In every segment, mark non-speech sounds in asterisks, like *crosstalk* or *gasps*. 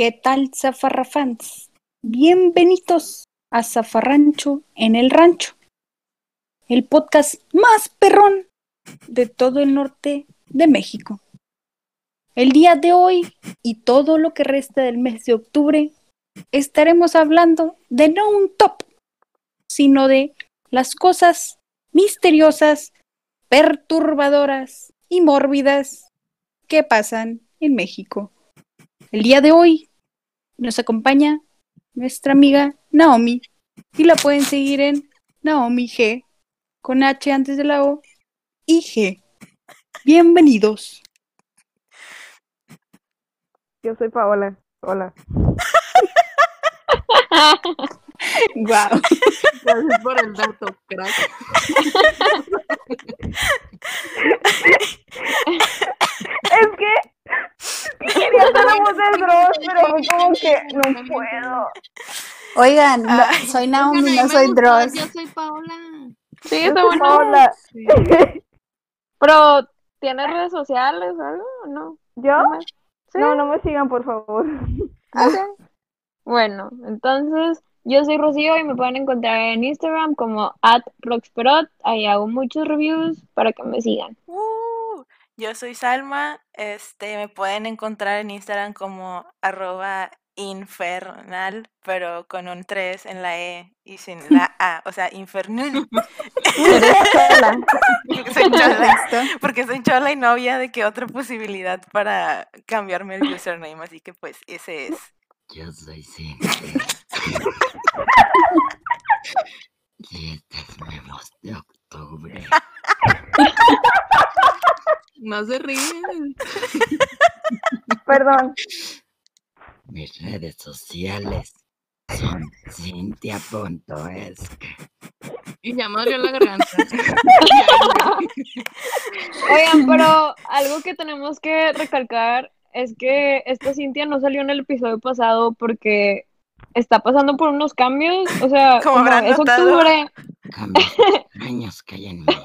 ¿Qué tal, Zafarrafans? Bienvenidos a Zafarrancho en el Rancho, el podcast más perrón de todo el norte de México. El día de hoy y todo lo que resta del mes de octubre estaremos hablando de no un top, sino de las cosas misteriosas, perturbadoras y mórbidas que pasan en México. El día de hoy nos acompaña nuestra amiga Naomi y la pueden seguir en Naomi G con H antes de la O y G. Bienvenidos. Yo soy Paola. Hola. *laughs* Wow. Gracias por el dato, crack. *laughs* Es que quería hacer la voz del Dross, pero fue como que no puedo. Oigan, no, soy Naomi, no soy gustó, Dross. Yo soy Paola. Sí, Yo está soy bueno. Paola. Sí. *laughs* Pero, ¿tienes redes sociales o algo o no? ¿Yo? ¿No me- Sí. No, no me sigan, por favor. *laughs* Ok. Bueno, entonces yo soy Rocío y me pueden encontrar en Instagram como at roxperot. Ahí hago muchos reviews para que me sigan. Uh, yo soy Salma, este, me pueden encontrar en Instagram como arroba infernal, pero con un 3 en la E y sin la *laughs* A, o sea, infernal. *laughs* Soy chola, porque soy chola y novia de que otra posibilidad para cambiarme el username, así que pues ese es. Yo soy. *laughs* Dietas nuevos de octubre. No se ríen. Perdón. Mis redes sociales son cintia.es. Y ya me la garganta. Oigan, pero algo que tenemos que recalcar es que esta Cintia no salió en el episodio pasado porque está pasando por unos cambios. O sea, Como como es notado. octubre, Cambios *laughs* extraños que hay en mí.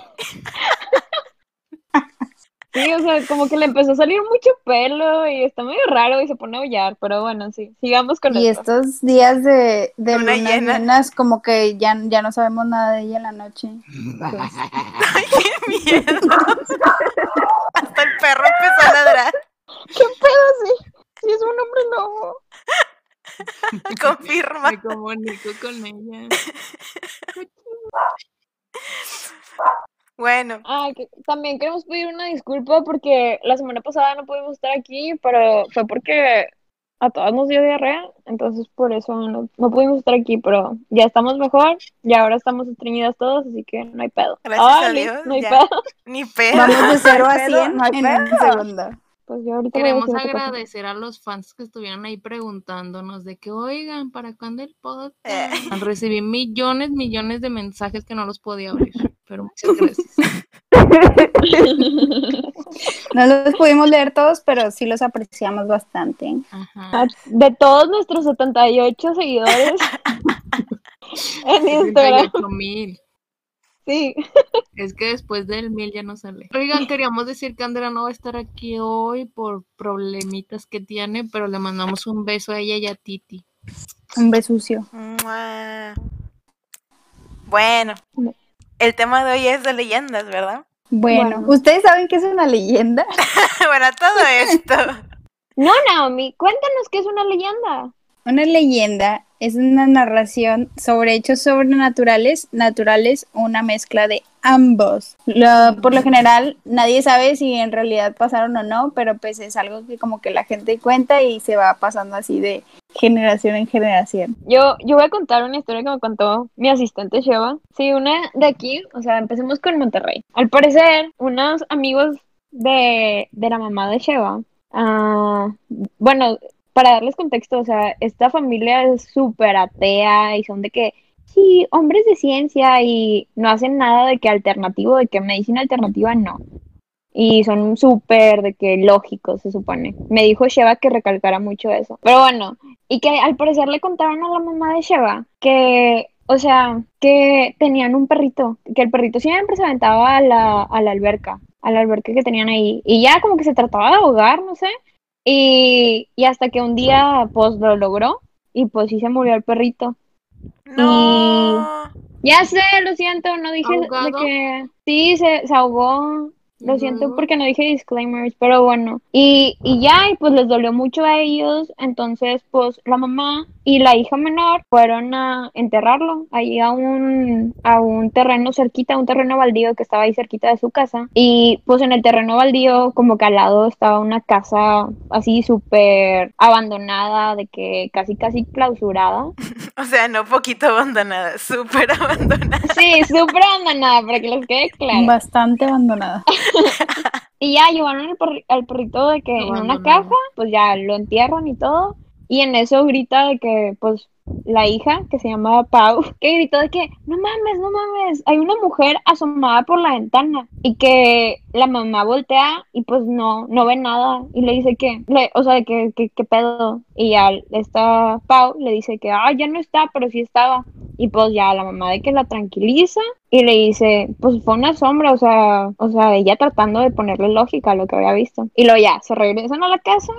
Sí, o sea, como que le empezó a salir mucho pelo y está medio raro y se pone a aullar, pero bueno, sí, sigamos con Y esto. estos días de, de Luna lunas llena. llenas, como que ya, ya no sabemos nada de ella en la noche. *laughs* ¡Ay, qué miedo! Hasta el perro empezó a ladrar. ¿Qué pedo sí? Sí, es un hombre lobo. Confirma. Me comunico con ella. *laughs* Bueno, Ah, que también queremos pedir una disculpa porque la semana pasada no pudimos estar aquí, pero fue porque a todas nos dio diarrea, entonces por eso no, no pudimos estar aquí, pero ya estamos mejor y ahora estamos estreñidas todos, así que no hay pedo. Gracias a Dios, no hay ya. pedo. ni pedo. Vamos de 0 a hay pedo, 100 no hay en un pedo. segundo. Pues yo ahorita voy a Queremos agradecer a los fans que estuvieron ahí preguntándonos de que, oigan, ¿para cuándo el podcast? Eh. Recibí millones, millones de mensajes que no los podía abrir, pero muchas *laughs* gracias. *laughs* No los pudimos leer todos, pero sí los apreciamos bastante. Ajá. De todos nuestros 78 seguidores *laughs* en Instagram, 38 mil. Sí. Es que después del mil ya no sale. Oigan, queríamos decir que Andrea no va a estar aquí hoy por problemitas que tiene, pero le mandamos un beso a ella y a Titi. Un besucio. Bueno, el tema de hoy es de leyendas, ¿verdad? Bueno, Bueno. ¿ustedes saben qué es una leyenda? *laughs* bueno, todo esto. *laughs* No, Naomi, cuéntanos qué es una leyenda. Una leyenda es una narración sobre hechos sobrenaturales, naturales una mezcla de ambos. Por lo general, nadie sabe si en realidad pasaron o no, pero pues es algo que como que la gente cuenta y se va pasando así de generación en generación. Yo, yo voy a contar una historia que me contó mi asistente Sheva. Sí, una de aquí, o sea, empecemos con Monterrey. Al parecer, unos amigos de, de la mamá de Sheva, ah, bueno, para darles contexto, o sea, esta familia es súper atea y son de que, sí, hombres de ciencia y no hacen nada de que alternativo, de que medicina alternativa, no. Y son súper de que lógicos, se supone. Me dijo Sheva que recalcara mucho eso. Pero bueno, y que al parecer le contaron a la mamá de Sheva que, o sea, que tenían un perrito, que el perrito siempre se aventaba a la, a la alberca, a la alberca que tenían ahí. Y ya como que se trataba de ahogar, no sé. Y, y hasta que un día, pues, lo logró. Y pues sí se murió el perrito. No. Ya sé, lo siento, no dije de que... Sí, se, se ahogó. Lo ¿Y siento porque no dije disclaimers, pero bueno. Y, y ya, y pues les dolió mucho a ellos. Entonces, pues la mamá y la hija menor fueron a enterrarlo ahí a un, a un terreno cerquita, un terreno baldío que estaba ahí cerquita de su casa. Y pues en el terreno baldío, como que al lado estaba una casa así súper abandonada, de que casi, casi clausurada. *laughs* O sea, no poquito abandonada, súper abandonada. Sí, súper abandonada, para que les quede claro. Bastante abandonada. *laughs* *laughs* Y ya llevaron al, perri- al perrito de que en una caja, pues ya lo entierran y todo. Y en eso grita de que, pues, la hija, que se llamaba Pau, *laughs* que gritó de que, no mames, no mames, hay una mujer asomada por la ventana. Y que la mamá voltea y pues no, no ve nada. Y le dice que, le- o sea, que, que, pedo. Y ya esta Pau le dice que, ah, ya no está, pero sí estaba. Y pues ya la mamá de que la tranquiliza y le dice, pues fue una sombra, o sea, o sea, ella tratando de ponerle lógica a lo que había visto. Y luego ya, se regresan a la casa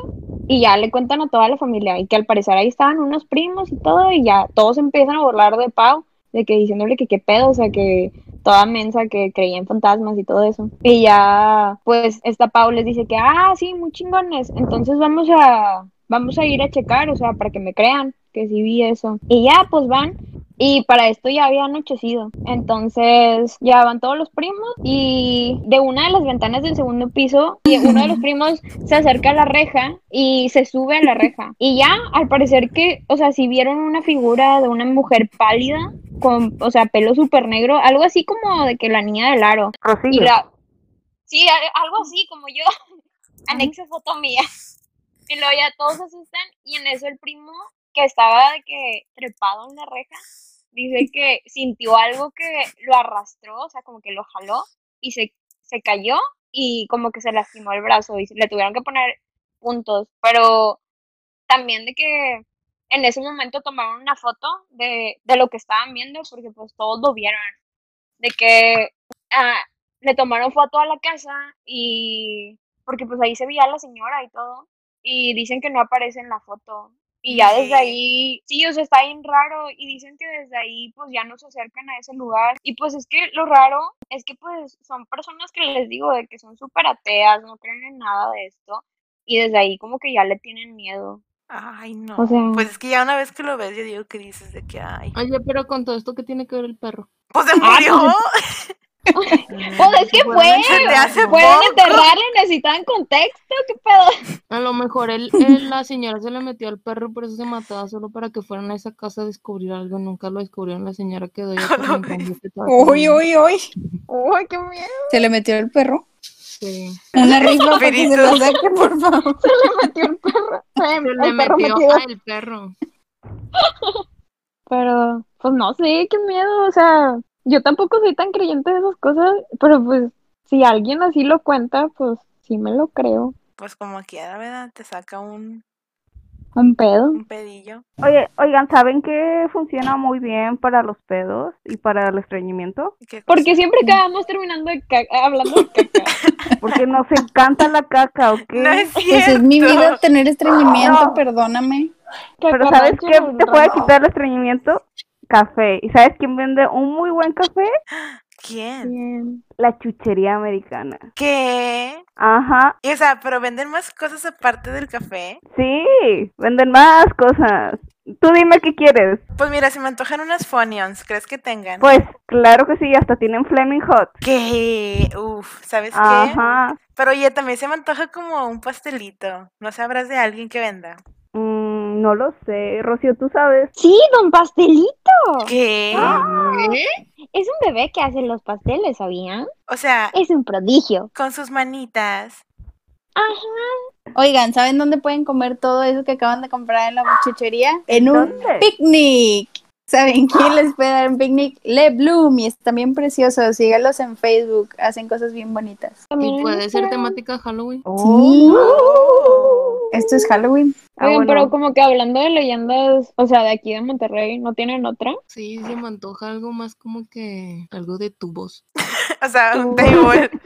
y ya le cuentan a toda la familia y que al parecer ahí estaban unos primos y todo y ya todos empiezan a burlar de Pau, de que diciéndole que qué pedo, o sea, que toda mensa que creía en fantasmas y todo eso. Y ya, pues, esta Pau les dice que, ah, sí, muy chingones, entonces vamos a, vamos a ir a checar, o sea, para que me crean que sí vi eso. Y ya, pues van y para esto ya había anochecido. Entonces ya van todos los primos y de una de las ventanas del segundo piso, y uno de los *laughs* primos se acerca a la reja y se sube a la reja. Y ya, al parecer que, o sea, si vieron una figura de una mujer pálida, con, o sea, pelo súper negro, algo así como de que la niña del aro. Y Rocío. la... Sí, algo así como yo. *laughs* Anexa foto mía. Y luego ya todos se asustan y en eso el primo que estaba de que trepado en la reja dice que sintió algo que lo arrastró, o sea, como que lo jaló y se, se cayó y como que se lastimó el brazo y le tuvieron que poner puntos, pero también de que en ese momento tomaron una foto de, de lo que estaban viendo porque pues todos lo vieron, de que ah, le tomaron foto a la casa y porque pues ahí se veía la señora y todo y dicen que no aparece en la foto y ya desde ahí, sí, o sea, está bien raro y dicen que desde ahí pues ya no se acercan a ese lugar y pues es que lo raro es que pues son personas que les digo de que son súper ateas, no creen en nada de esto y desde ahí como que ya le tienen miedo. Ay, no. O sea- Pues es que ya una vez que lo ves, yo digo que dices de que, ay. Oye, pero con todo esto, ¿qué tiene que ver el perro? Pues se murió. *laughs* *laughs* Pues es que fue, poco. enterrarle, necesitaban contexto, qué pedo. A lo mejor él, él- la señora se le metió al perro, por eso se mataba solo para que fueran a esa casa a descubrir algo. Nunca lo descubrieron. La señora quedó *laughs* ya estaba Uy, uy, uy. Uy, qué miedo. Se le metió el perro. Sí. Una rifla *laughs* para que se lo saque, por favor. Se metió el perro. Se El le perro metió metido. al perro. Pero, pues no sé, qué miedo, o sea, yo tampoco soy tan creyente de esas cosas, pero pues si alguien así lo cuenta, pues sí me lo creo. Pues como quiera, ¿verdad? Te saca un, Un pedo. un pedillo. Oye, oigan, ¿saben qué funciona muy bien para los pedos y para el estreñimiento? Porque siempre acabamos terminando de caca- hablando de caca. *laughs* Porque nos encanta la caca, ¿ok? No es cierto. Pues es mi vida tener estreñimiento, No. perdóname. Pero ¿sabes qué te puede quitar el estreñimiento? Café. ¿Y sabes quién vende un muy buen café? ¿Quién? Bien. La chuchería americana. ¿Qué? Ajá. Y, o sea, pero venden más cosas aparte del café. Sí, venden más cosas. Tú dime qué quieres. Pues mira, si me antojan unas Funyuns, ¿crees que tengan? Pues claro que sí, hasta tienen Flaming Hot. ¿Qué? Uf, ¿sabes qué? Ajá. Pero oye, también se me antoja como un pastelito. ¿No sabrás de alguien que venda? No lo sé. Rocío, ¿tú sabes? Sí, don Pastelito. ¿Qué? Es un bebé que hace los pasteles, ¿sabían? O sea, Es un prodigio. con sus manitas. Ajá. Oigan, ¿saben dónde pueden comer todo eso que acaban de comprar en la chuchería? En un ¿Dónde? picnic. ¿Saben *laughs* quién les puede dar un picnic? Le Bloom y están bien preciosos. Síganlos en Facebook, hacen cosas bien bonitas. Y puede ser temática Halloween. Sí. Oh. Esto es Halloween. Ah, Oigan, bueno. pero como que hablando de leyendas, o sea, de aquí de Monterrey, ¿no tienen otra? Sí, se me antoja algo más como que algo de tubos. *laughs* O sea, un table. *laughs*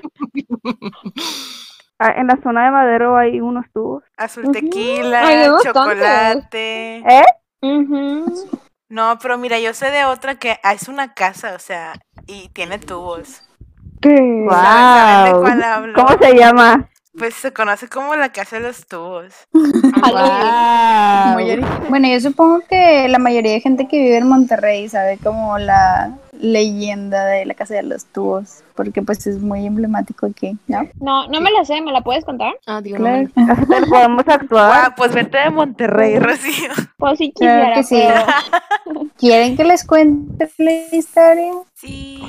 Ah, en la zona de Madero hay unos tubos. Azul tequila, chocolate. ¿Eh? Ujú. No, pero mira, yo sé de otra que ah, es una casa, o sea, y tiene tubos. ¿Qué? ¿Saben de Wow. ¿Cómo se llama? Pues se conoce como la casa de los tubos. *laughs* Bueno, yo supongo que la mayoría de gente que vive en Monterrey sabe como la leyenda de la casa de los tubos, porque pues es muy emblemático aquí, ¿no? No, no me la sé, ¿me la puedes contar? Ah, digo, Claro, no, *laughs* podemos actuar. Pues vete de Monterrey, Rocío. Pues sí Claro quisiera, que sí. pero... *laughs* ¿Quieren que les cuente la historia? Sí.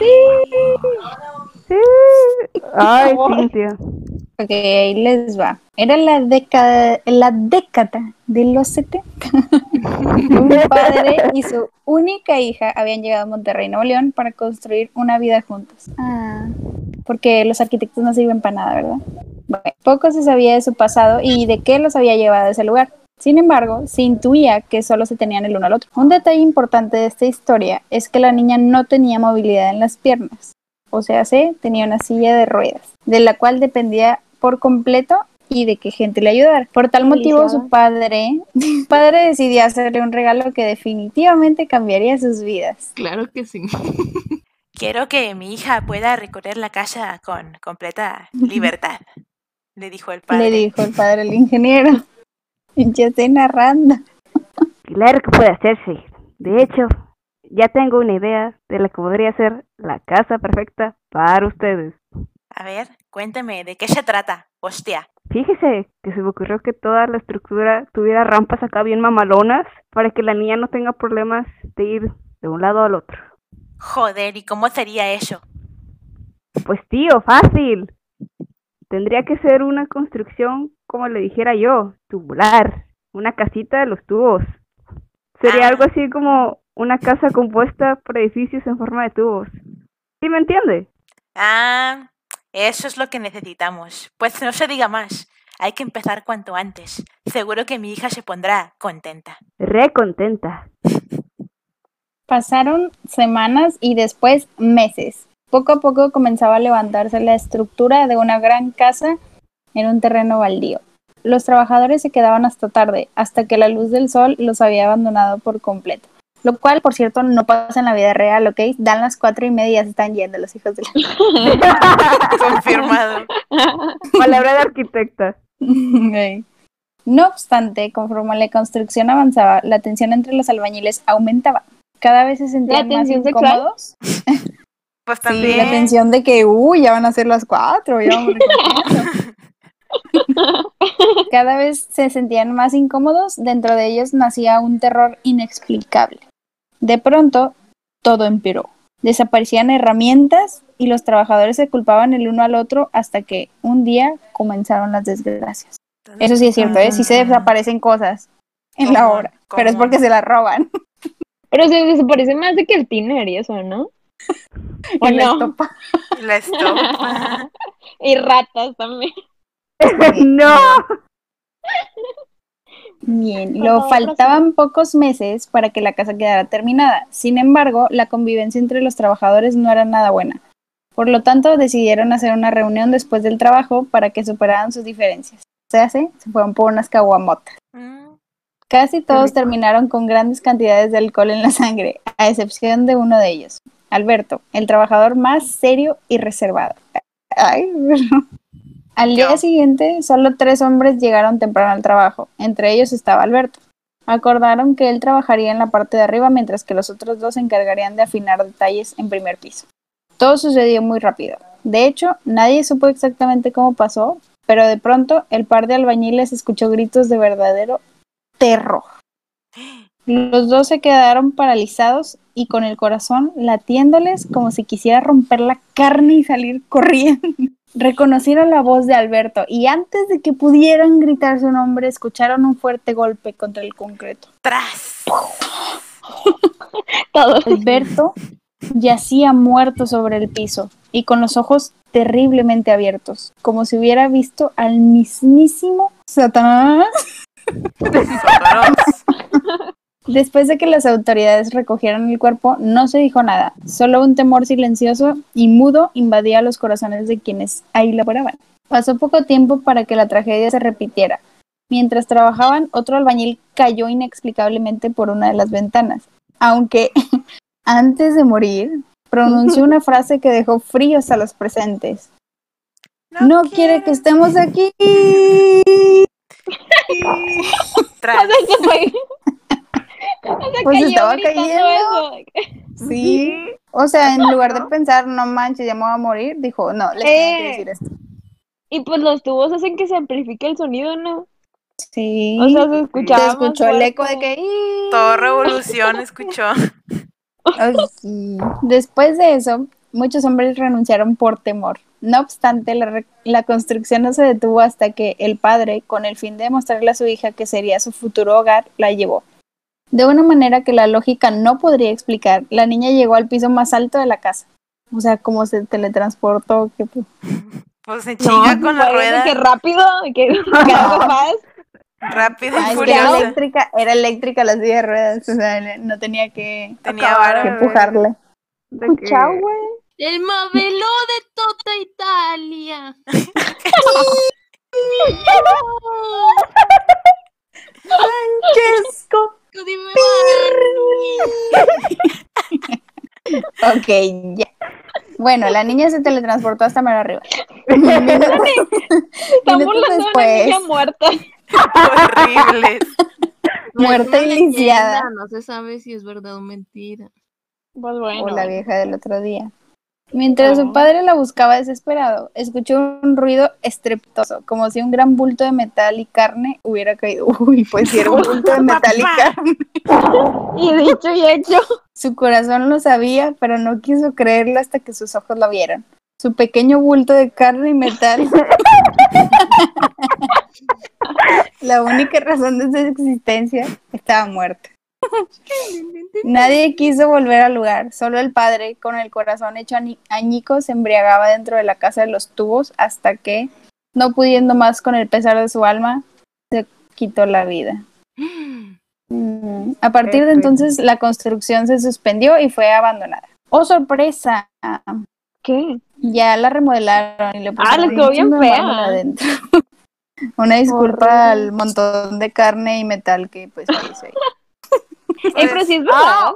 Sí. Ay, Cintia. Ok, ahí les va. Era la década, la década de los 70. *laughs* Un padre y su única hija habían llegado a Monterrey, Nuevo León, para construir una vida juntos. Ah, porque los arquitectos no sirven para nada, ¿verdad? Bueno, poco se sabía de su pasado y de qué los había llevado a ese lugar. Sin embargo, se intuía que solo se tenían el uno al otro. Un detalle importante de esta historia es que la niña no tenía movilidad en las piernas. O sea, se tenía una silla de ruedas, de la cual dependía por completo y de que gente le ayudara. Por tal motivo, su padre, su *laughs* padre decidió hacerle un regalo que definitivamente cambiaría sus vidas. Claro que sí. *laughs* Quiero que mi hija pueda recorrer la casa con completa libertad, *laughs* le dijo el padre. Le dijo el padre al ingeniero. Ya estoy narrando. Claro que puede hacerse. De hecho, ya tengo una idea de la que podría ser la casa perfecta para ustedes. A ver, cuénteme, ¿de qué se trata? Hostia. Fíjese que se me ocurrió que toda la estructura tuviera rampas acá bien mamalonas para que la niña no tenga problemas de ir de un lado al otro. Joder, ¿y cómo sería eso? Pues tío, fácil. Tendría que ser una construcción, como le dijera yo, tubular. Una casita de los tubos. Sería Ah. algo así como una casa compuesta por edificios en forma de tubos. ¿Sí me entiende? Ah, eso es lo que necesitamos. Pues no se diga más. Hay que empezar cuanto antes. Seguro que mi hija se pondrá contenta. Re contenta. Pasaron semanas y después meses. Poco a poco comenzaba a levantarse la estructura de una gran casa en un terreno baldío. Los trabajadores se quedaban hasta tarde, hasta que la luz del sol los había abandonado por completo. Lo cual, por cierto, no pasa en la vida real, ¿ok? Dan las cuatro y media, se están yendo los hijos de la... *laughs* Confirmado. Palabra de arquitecta. *laughs* No obstante, conforme la construcción avanzaba, la tensión entre los albañiles aumentaba. Cada vez se sentían más incómodos. *laughs* Pues Sí, también. la tensión de que, uy, ya van a ser las cuatro, ya vamos recogiendo. Cada vez se sentían más incómodos, dentro de ellos nacía un terror inexplicable. De pronto, todo empeoró. Desaparecían herramientas y los trabajadores se culpaban el uno al otro hasta que un día comenzaron las desgracias. Eso sí es cierto, ¿eh? Sí se desaparecen cosas en la ¿Cómo? obra, pero es porque se las roban. *laughs* Pero se desaparece más de que el tiner y eso, ¿no? ¿O Y la no? estopa. La estopa. Y *laughs* ratas también. *laughs* no. Bien, lo faltaban pocos meses para que la casa quedara terminada. Sin embargo, la convivencia entre los trabajadores no era nada buena. Por lo tanto, decidieron hacer una reunión después del trabajo para que superaran sus diferencias. Se hace, se fueron por unas caguamotas. Mm, Casi todos terminaron con grandes cantidades de alcohol en la sangre, a excepción de uno de ellos, Alberto, el trabajador más serio y reservado. Ay, *laughs* Al día Yo. siguiente, solo tres hombres llegaron temprano al trabajo, entre ellos estaba Alberto. Acordaron que él trabajaría en la parte de arriba mientras que los otros dos se encargarían de afinar detalles en primer piso. Todo sucedió muy rápido. De hecho, nadie supo exactamente cómo pasó, pero de pronto el par de albañiles escuchó gritos de verdadero terror. *gasps* Los dos se quedaron paralizados y con el corazón latiéndoles como si quisiera romper la carne y salir corriendo. *laughs* Reconocieron la voz de Alberto y antes de que pudieran gritar su nombre, escucharon un fuerte golpe contra el concreto. ¡Tras! *laughs* Alberto yacía muerto sobre el piso y con los ojos terriblemente abiertos, como si hubiera visto al mismísimo Satanás. *laughs* Después de que las autoridades recogieron el cuerpo, no se dijo nada, solo un temor silencioso y mudo invadía los corazones de quienes ahí laboraban. Pasó poco tiempo para que la tragedia se repitiera. Mientras trabajaban, otro albañil cayó inexplicablemente por una de las ventanas, aunque *laughs* antes de morir pronunció una frase que dejó fríos a los presentes. No quiere que estemos aquí. *laughs* Tras. *laughs* O sea, que fue- o sea, Pues cayó estaba cayendo. eso. Sí. *laughs* O sea, en lugar de pensar, no manches, ya me voy a morir, dijo, no, les tengo que Eh. decir esto. Y pues los tubos hacen que se amplifique el sonido, ¿no? Sí. O sea, se Se escuchaba más escuchó el eco de que... Todo revolución escuchó. Sí. Después de eso, muchos hombres renunciaron por temor. No obstante, la, re- la construcción no se detuvo hasta que el padre, con el fin de demostrarle a su hija que sería su futuro hogar, la llevó. De una manera que la lógica no podría explicar, la niña llegó al piso más alto de la casa. O sea, como se teletransportó, que pues, Pues se chinga con la rueda. Que rápido, que que *laughs* algo más. Rápido y es que era eléctrica, era eléctrica la silla de ruedas, o sea, no tenía que, Tenía Acabar vara. que empujarle. De que- Escucha, güey. El modelo de toda Italia. *laughs* *laughs* ¡Francesco! Dime Ok, ya. Bueno, la niña se teletransportó hasta mero arriba. *laughs* Minutos, una después, niña muerta. Horribles. *laughs* Muerta y lisiada. No se sabe si es verdad o mentira. Pues bueno. o la vieja del otro día. Mientras Oh. su padre la buscaba desesperado, escuchó un ruido estrepitoso, como si un gran bulto de metal y carne hubiera caído. *laughs* Uy, pues sí, era un bulto de metal y *laughs* carne. Y dicho y hecho. Su corazón lo sabía, pero no quiso creerlo hasta que sus ojos lo vieron. Su pequeño bulto de carne y metal. *laughs* La única razón de su existencia estaba muerta. Nadie quiso volver al lugar, solo el padre, con el corazón hecho añi- añicos, se embriagaba dentro de la casa de los tubos hasta que, no pudiendo más con el pesar de su alma, se quitó la vida. Mm, A partir de entonces la construcción se suspendió y fue abandonada. ¡Oh, sorpresa! ¿Qué? Ya la remodelaron y le Ah, pusieron le quedó bien fea. adentro. *laughs* Una disculpa al montón de carne y metal que pues ahí. Eh, *laughs* pero sí es verdad.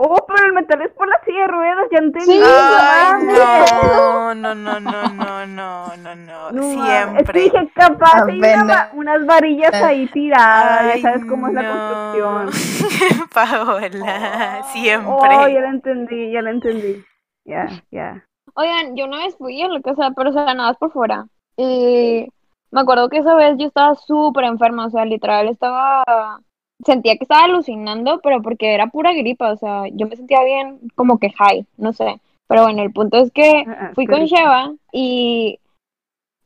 Oh, pero el metal es por la silla de ruedas, ya entendí. Sí, Ay, Ah, no, no, no, no, no, no, no, no. no mames. Es que Siempre. dije, capaz hay una va- unas varillas ahí tiradas, Ay, ya sabes cómo es la construcción. *laughs* Paola, Oh, siempre. ya la entendí, ya la entendí. Ya, ya. Oigan, yo una vez fui a la casa, pero o sea, nada más por fuera. Y me acuerdo que esa vez yo estaba súper enferma, o sea, literal estaba, sentía que estaba alucinando, pero porque era pura gripa, o sea, yo me sentía bien como que high, no sé. Pero bueno, el punto es que Ah, ah, fui con. Sheva y,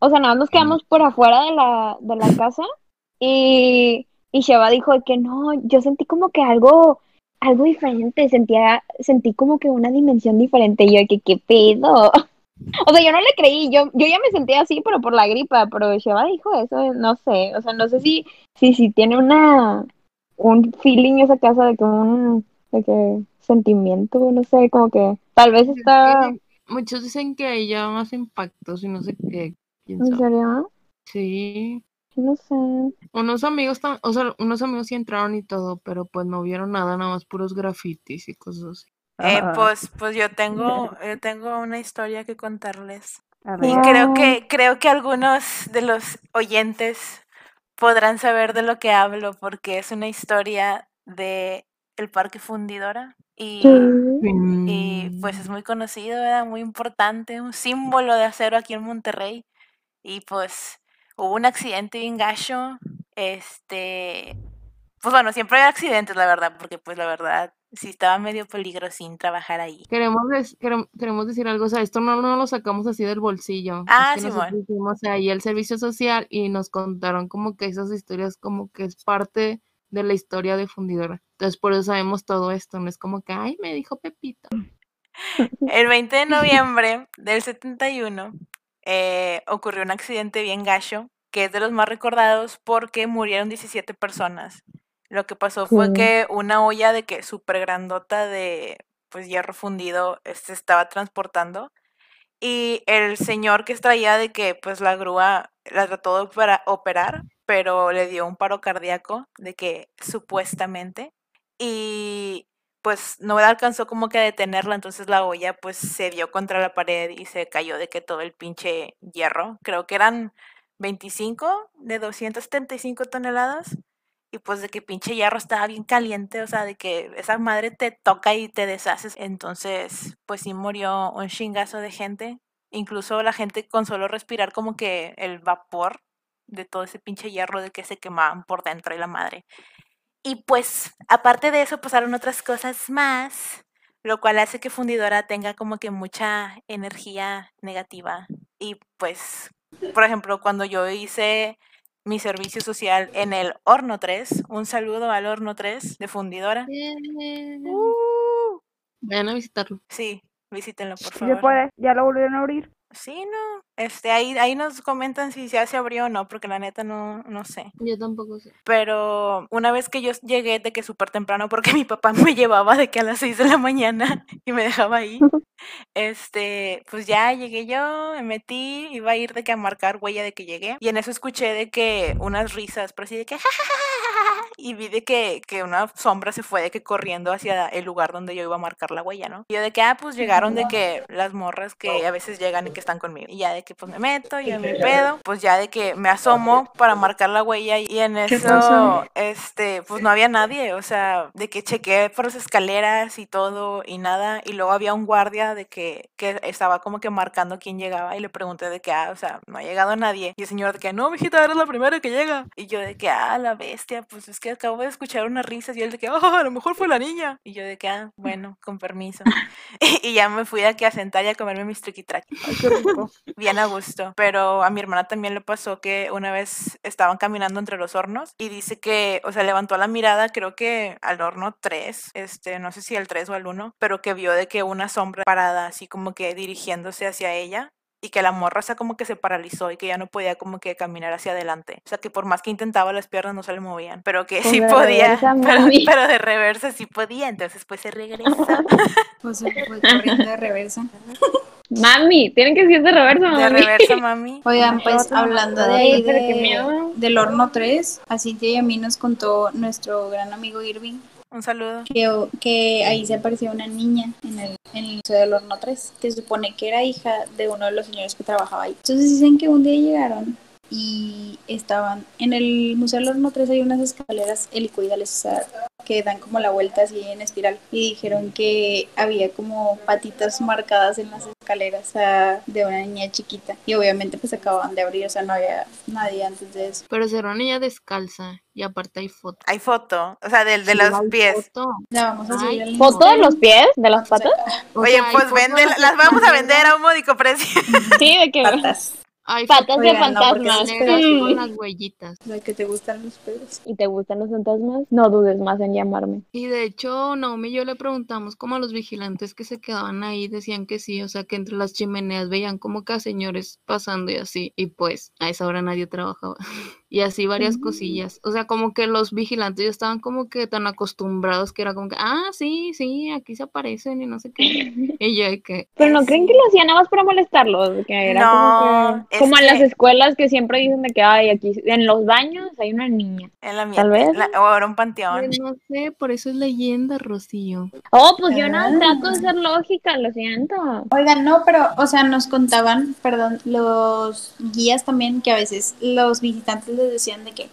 o sea, nada más nos quedamos por afuera de la, de la casa y, y Sheva dijo que no, yo sentí como que algo, algo diferente, sentía, sentí como que una dimensión diferente, y yo que qué pedo. *laughs* O sea, yo no le creí, yo, yo ya me sentía así, pero por la gripa, pero Sheva dijo eso, no sé, o sea, no sé si, si, si tiene una, un feeling esa casa de que un, de que sentimiento, no sé, como que tal vez está, Muchos dicen que ella más impactos y no sé qué. ¿Quién ¿en sabe? serio? Sí. No sé. Unos amigos, o sea, unos amigos sí entraron y todo, pero pues no vieron nada, nada más puros grafitis y cosas así. Eh, Ah, pues, pues yo tengo, yo tengo una historia que contarles. Y creo que, creo que algunos de los oyentes podrán saber de lo que hablo, porque es una historia de el Parque Fundidora. Y, y pues es muy conocido, era muy importante, un símbolo de acero aquí en Monterrey. Y pues hubo un accidente bien gacho. Este, pues bueno, siempre hay accidentes, la verdad, porque pues la verdad sí estaba medio peligrosín trabajar ahí. Queremos, queremos decir algo, o sea, esto no, no lo sacamos así del bolsillo. Ah, es que Simón. hicimos ahí el servicio social y nos contaron como que esas historias como que es parte de la historia de Fundidora. Entonces por eso sabemos todo esto, no es como que, ay, me dijo Pepito. El 20 de noviembre del 71 eh, ocurrió un accidente bien gacho, que es de los más recordados porque murieron 17 personas. Lo que pasó fue que una olla de que súper grandota de pues hierro fundido se estaba transportando Y el señor que traía de que pues la grúa la trató de opera- operar, pero le dio un paro cardíaco de que supuestamente. Y pues no alcanzó como que a detenerla, entonces la olla pues se dio contra la pared y se cayó de que todo el pinche hierro, creo que eran 25 de 275 toneladas. Y pues de que pinche hierro estaba bien caliente, o sea, de que esa madre te toca y te deshaces. Entonces, pues sí murió un chingazo de gente. Incluso la gente con solo respirar como que el vapor de todo ese pinche hierro de que se quemaban por dentro y la madre. Y pues, aparte de eso, pasaron otras cosas más, lo cual hace que Fundidora tenga como que mucha energía negativa. Y pues, por ejemplo, cuando yo hice mi servicio social en el Horno 3, un saludo al Horno 3 de Fundidora. Bien. Uh, Vayan a visitarlo. sí, visítenlo, por ¿Sí se favor. puede? ¿Ya lo volvieron a abrir? Sí, no. Este, ahí, ahí nos comentan si ya se abrió o no, porque la neta no, no sé. Yo tampoco sé. Pero una vez que yo llegué de que súper temprano, porque mi papá me llevaba de que a las 6 de la mañana *laughs* y me dejaba ahí, *laughs* este, pues ya llegué yo, me metí, iba a ir de que a marcar huella de que llegué. Y en eso escuché de que unas risas, pero así de que y vi de que, que una sombra se fue de que corriendo hacia el lugar donde yo iba a marcar la huella, ¿no? Y yo de que, ah, pues llegaron de que las morras que a veces llegan y que están conmigo. Y ya de que pues me meto, yo mi *laughs* pedo, pues ya de que me asomo para marcar la huella y en ¿Qué eso, este, pues no había nadie, o sea, de que chequé por las escaleras y todo y nada. Y luego había un guardia de que, que estaba como que marcando quién llegaba y le pregunté de que, ah, o sea, no ha llegado nadie. Y el señor de que, no, mijita, eres la primera que llega. Y yo de que, ah, la bestia, pues es que acabo de escuchar unas risas y él de que, ah, a lo mejor fue la niña. Y yo de que, ah, bueno, con permiso. *laughs* y ya me fui de aquí a sentar y a comerme mis rico. bien a gusto. Pero a mi hermana también le pasó que una vez estaban caminando entre los hornos y dice que, o sea, levantó la mirada, creo que al horno 3, este, no sé si al 3 o al 1, pero que vio de que una sombra parada así como que dirigiéndose hacia ella. Y que la morra, o sea, como que se paralizó y que ya no podía como que caminar hacia adelante. O sea, que por más que intentaba, las piernas no se le movían. Pero que Pues sí de podía. *laughs* Pero, de reversa sí podía. Entonces, pues se regresó. *laughs* Pues se fue corriendo de reversa. Mami, tienen que decir de reversa, De mami. reversa, *laughs* mami. Oigan, pues hablando de ahí de- del horno 3, a Cintia y a mí nos contó nuestro gran amigo Irving Un saludo. que, que ahí se apareció una niña en el, en el Museo del Horno 3, que se supone que era hija de uno de los señores que trabajaba ahí. Entonces dicen que un día llegaron y estaban en el Museo del Horno 3 hay unas escaleras helicoidales, o sea, que dan como la vuelta así en espiral. Y dijeron que había como patitas marcadas en las escaleras o sea, de una niña chiquita. Y obviamente pues acababan de abrir, o sea, no había nadie antes de eso. Pero una niña descalza. Y aparte hay foto. Hay foto, o sea, del de Sí, los pies. foto. La vamos a subir Ay, al ¿Foto de los pies? ¿De las Vamos a- patas? O Oye, sea, pues vende, de las vamos a vender a un módico precio. Sí, de que Patas. Hay patas de fantasmas. escaleras con las huellitas. O sea, que te gustan los pedos. ¿Y te gustan los fantasmas? No dudes más en llamarme. Y de hecho, Naomi y yo le preguntamos como a los vigilantes que se quedaban ahí, decían que sí, o sea, que entre las chimeneas veían como que a señores pasando y así. Y pues a esa hora nadie trabajaba. *laughs* Y así varias cosillas. O sea, como que los vigilantes ya estaban como que tan acostumbrados que era como que, ah, sí, sí, aquí se aparecen y no sé qué. *laughs* Y yo de que, Pero no Ay, creen que lo hacían nada más para molestarlos, que era No, como que, es como en las escuelas que siempre dicen de que ay aquí en los baños hay una niña. En la mía. Tal vez. la- o era un panteón. "Pues no sé, por eso es leyenda, Rocío. Oh, pues yo no Ah. trato de ser lógica, lo siento. Oigan, no, pero, o sea, nos contaban, perdón, los guías también, que a veces los visitantes les decían de que,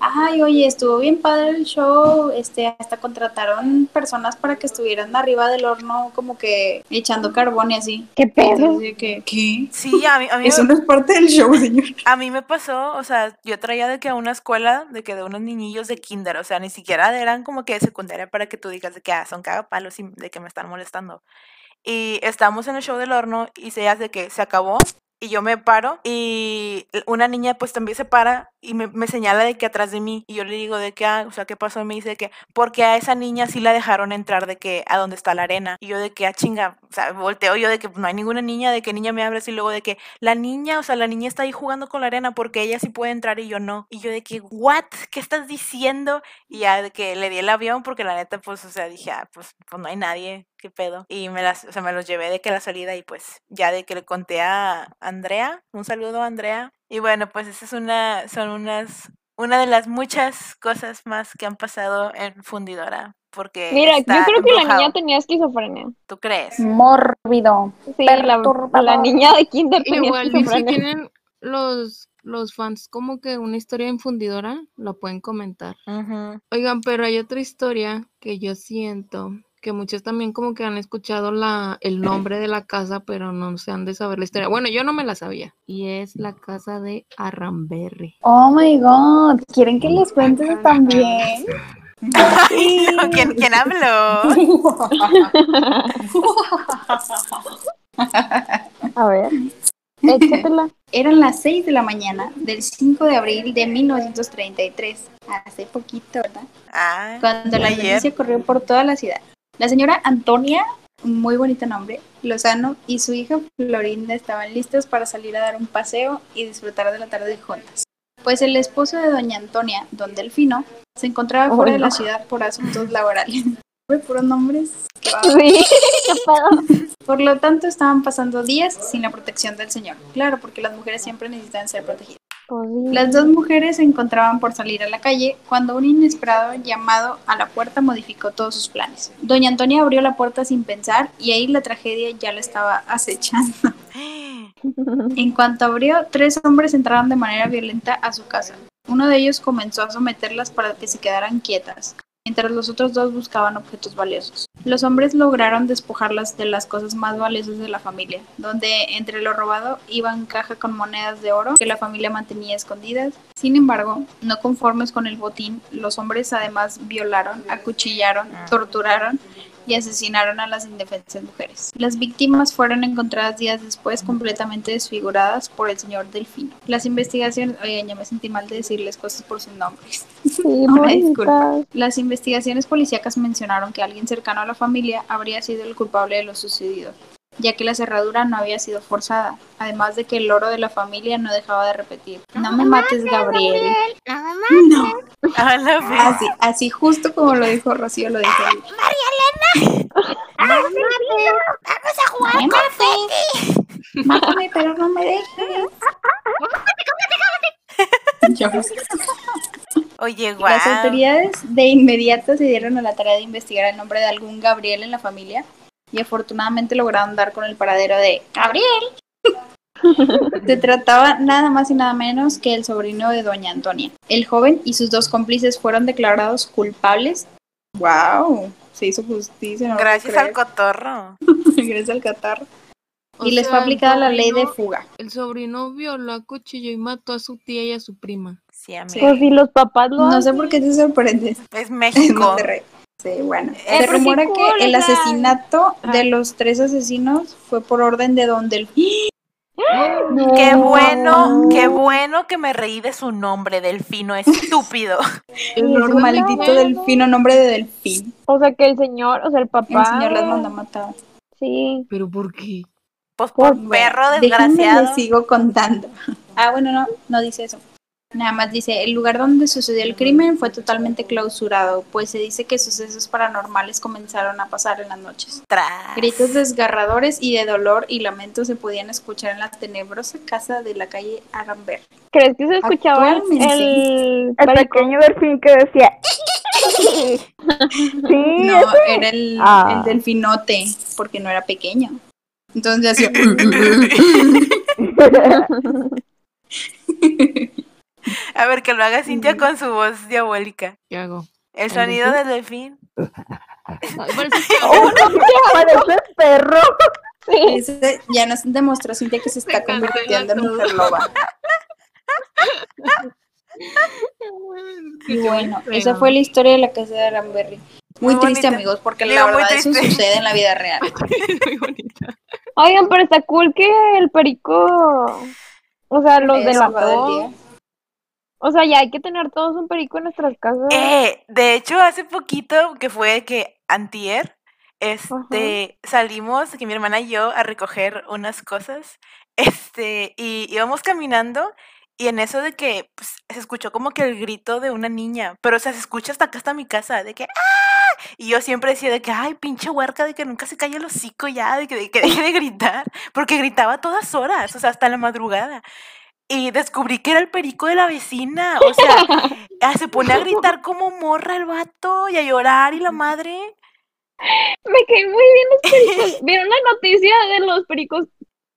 ay, oye, estuvo bien padre el show, este, hasta contrataron personas para que estuvieran arriba del horno, como que echando carbón y así. ¿Qué pedo? Que, ¿qué? Sí, a mí, a mí, Eso me, no es parte del show, señor. a mí me pasó, o sea, yo traía de que a una escuela, de que de unos niñillos de kinder, o sea, ni siquiera eran como que de secundaria para que tú digas de que ah, son cagapalos y de que me están molestando. Y estamos en el show del horno y se hace que se acabó y yo me paro y una niña pues también se para y me, señala de que atrás de mí y yo le digo de que, ah, o sea, ¿qué pasó? Y me dice de que, porque a esa niña sí la dejaron entrar de que a donde está la arena. Y yo de que, ah, chinga, o sea, volteo yo de que no hay ninguna niña, de que niña me hablas y luego de que la niña, o sea, la niña está ahí jugando con la arena porque ella sí puede entrar y yo no. Y yo de que, ¿what? ¿Qué estás diciendo? Y ya de que le di el avión porque la neta, pues, o sea, dije, ah, pues, pues no hay nadie. Qué pedo. Y me las, o sea, me los llevé de que la salida y pues ya de que le conté a Andrea, un saludo a Andrea. Y bueno, pues esa es una, son unas, una de las muchas cosas más que han pasado en Fundidora. Porque Mira, yo creo que la niña tenía esquizofrenia. ¿Tú crees? Mórbido. Sí, la, la niña de kinder tenía Igual, si tienen los, los fans como que una historia infundidora, la pueden comentar. Ujú. Oigan, pero hay otra historia que yo siento que muchos también como que han escuchado la, el nombre de la casa, pero no se han de saber la historia. Bueno, yo no me la sabía. Y es la casa de Arramberry. Oh my god. ¿Quieren que les cuente eso también? Ay, no, *laughs* ¿quién, quién habló? *laughs* A ver, échatela. Eran las 6 de la mañana del 5 de abril de 1933. Hace poquito, ¿verdad? Ah, Cuando la ayer. noticia corrió por toda la ciudad. La señora Antonia, muy bonito nombre, Lozano y su hija Florinda estaban listos para salir a dar un paseo y disfrutar de la tarde juntas. Pues el esposo de doña Antonia, don Delfino, se encontraba fuera de no. la ciudad por asuntos laborales. *laughs* Puros nombres. Sí. *laughs* Por lo tanto, estaban pasando días sin la protección del señor. Claro, porque las mujeres siempre necesitan ser protegidas. Las dos mujeres se encontraban por salir a la calle cuando un inesperado llamado a la puerta modificó todos sus planes. Doña Antonia abrió la puerta sin pensar y ahí la tragedia ya la estaba acechando. *gasps* En cuanto abrió, tres hombres entraron de manera violenta a su casa. Uno de ellos comenzó a someterlas para que se quedaran quietas, mientras los otros dos buscaban objetos valiosos. Los hombres lograron despojarlas de las cosas más valiosas de la familia, donde entre lo robado iban caja con monedas de oro que la familia mantenía escondidas. Sin embargo, no conformes con el botín, los hombres además violaron, acuchillaron, torturaron y asesinaron a las indefensas mujeres. Las víctimas fueron encontradas días después completamente desfiguradas por el señor Delfino. Las investigaciones, oigan, ya me sentí mal de decirles cosas por sus nombres. Sí, *laughs* Una disculpa. bonitas. Las investigaciones policíacas mencionaron que alguien cercano a la familia habría sido el culpable de lo sucedido, ya que la cerradura no había sido forzada, además de que el oro de la familia no dejaba de repetir. No me mates, Gabriel. No, A la vez. así, así justo como lo dijo Rocío, lo dijo él. *laughs* ¡Vamos a jugar Mátame. Mátame, pero no me dejes. Ya. Oye, guau. Las autoridades de inmediato se dieron a la tarea de investigar el nombre de algún Gabriel en la familia y afortunadamente lograron dar con el paradero de Gabriel. *laughs* Se trataba nada más y nada menos que el sobrino de doña Antonia. El joven y sus dos cómplices fueron declarados culpables. ¡Wow! Se hizo justicia. no Gracias al cotorro. *laughs* Gracias al catarro. O y les fue aplicada la ley de fuga. El sobrino violó, acuchilló y mató a su tía y a su prima. Sí, amigo. Pues si los papás lo No sé por qué te sorprendes. Es México. *laughs* Sí, bueno. Se rumora cool, que el asesinato ajá. de los tres asesinos fue por orden de Don Delfín. No. Qué bueno, qué bueno que me reí de su nombre, Delfino *laughs* estúpido. El maldito Delfino, nombre de Delfín. O sea, que el señor, o sea, el papá. El señor las mandó a matar. Sí. ¿Pero por qué? Pues por Bueno, perro desgraciado. les sigo contando. *laughs* Ah, bueno, no, no dice eso. Nada más dice, el lugar donde sucedió el crimen fue totalmente clausurado, pues se dice que sucesos paranormales comenzaron a pasar en las noches. Tras. Gritos desgarradores y de dolor y lamentos se podían escuchar en la tenebrosa casa de la calle Aramber. ¿Crees que se escuchaba el, el pequeño delfín que decía. *laughs* sí, No, ese. era el, Ah. el delfinote, porque no era pequeño. Entonces hacía... *laughs* *laughs* A ver, que lo haga Cintia con su voz diabólica. ¿Qué hago? El ¿El sonido del delfín. *laughs* *laughs* Parece ¡Oh, perro! Sí. Ese ya nos demostró Cintia que se está convirtiendo en mujer loba. Y bueno, esa fue la historia de la casa de Aramberry. Muy, Muy triste, bonita. amigos, porque Digo, la verdad eso sucede en la vida real. *laughs* Muy bonita. Oigan, pero está cool que el perico. O sea, los delató. día. O sea, ya hay que tener todos un perico en nuestras casas. Eh, de hecho, hace poquito, que fue que antier, este, salimos, que mi hermana y yo, a recoger unas cosas, *laughs* este, y íbamos caminando, y en eso de que pues, se escuchó como que el grito de una niña, pero o sea, se escucha hasta acá, hasta mi casa, de que ¡ah! Y yo siempre decía de que, ay, pinche huerca, de que nunca se calle el hocico ya, de que, de que deje de *laughs* gritar. Porque gritaba a todas horas, o sea, hasta la madrugada. Y descubrí que era el perico de la vecina. O sea, *laughs* ah, se pone a gritar como morra el vato y a llorar y la madre. Me caen muy bien los pericos. *laughs* ¿Vieron la noticia de los pericos?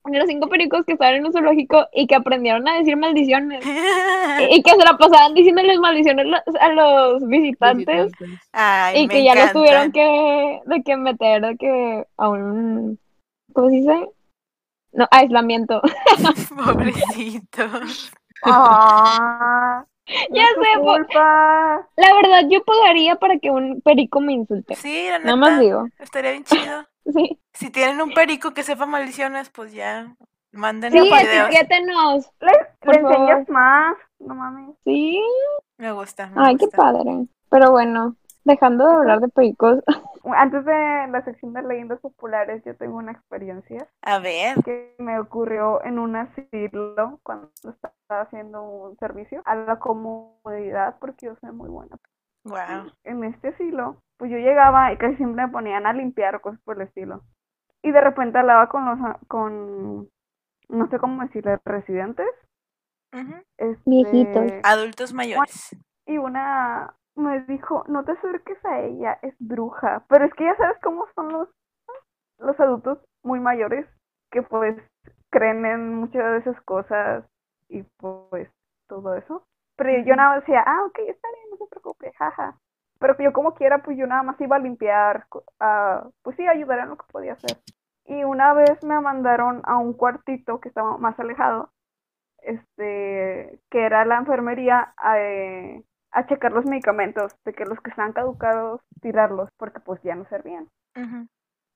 De los cinco pericos que estaban en un zoológico y que aprendieron a decir maldiciones. *laughs* Y que se la pasaban diciéndoles maldiciones a los visitantes. Visitantes. Ay, Y que ya los tuvieron que, de que meter de que a un, ¿cómo se dice? No, aislamiento. *laughs* *laughs* Pobrecitos. Ah, Ya sé, po- culpa. La verdad, yo pagaría para que un perico me insulte. Sí, la Nada más neta, digo. estaría bien chido. *laughs* Sí, Si tienen un perico que sepa maldiciones, pues ya, manden sí, videos. etiquétenos. Le, le enseñas más. No mames. Sí, Me gusta, me ay, qué padre. Pero bueno, dejando de hablar de pericos, *laughs* Antes de la sección de leyendas populares, yo tengo una experiencia A ver. que me ocurrió en un asilo cuando estaba haciendo un servicio a la comunidad porque yo soy muy buena. Wow. En este asilo, pues yo llegaba y casi siempre me ponían a limpiar o cosas por el estilo. Y de repente hablaba con los, con, no sé cómo decirle, residentes. Este, Viejitos. Adultos mayores. Y una me dijo, no te acerques a ella, es bruja. Pero es que ya sabes cómo son los, los adultos muy mayores que pues creen en muchas de esas cosas y pues todo eso. Pero yo nada más decía, ah, ok, está bien, no se preocupe, jaja. Pero yo como quiera, pues yo nada más iba a limpiar, pues sí, ayudar en lo que podía hacer. Y una vez me mandaron a un cuartito que estaba más alejado, este, que era la enfermería, eh, a checar los medicamentos, de que los que están caducados, tirarlos, porque pues ya no servían.